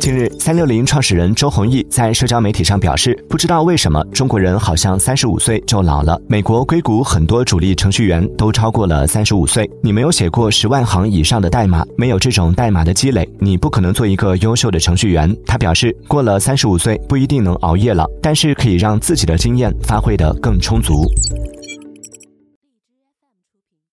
近日三六零创始人周鸿祎在社交媒体上表示不知道为什么中国人好像三十五岁就老了。美国硅谷很多主力程序员都超过了三十五岁。你没有写过十万行以上的代码？没有这种代码的积累你不可能做一个优秀的程序员。他表示过了三十五岁不一定能熬夜了但是可以让自己的经验发挥得更充足。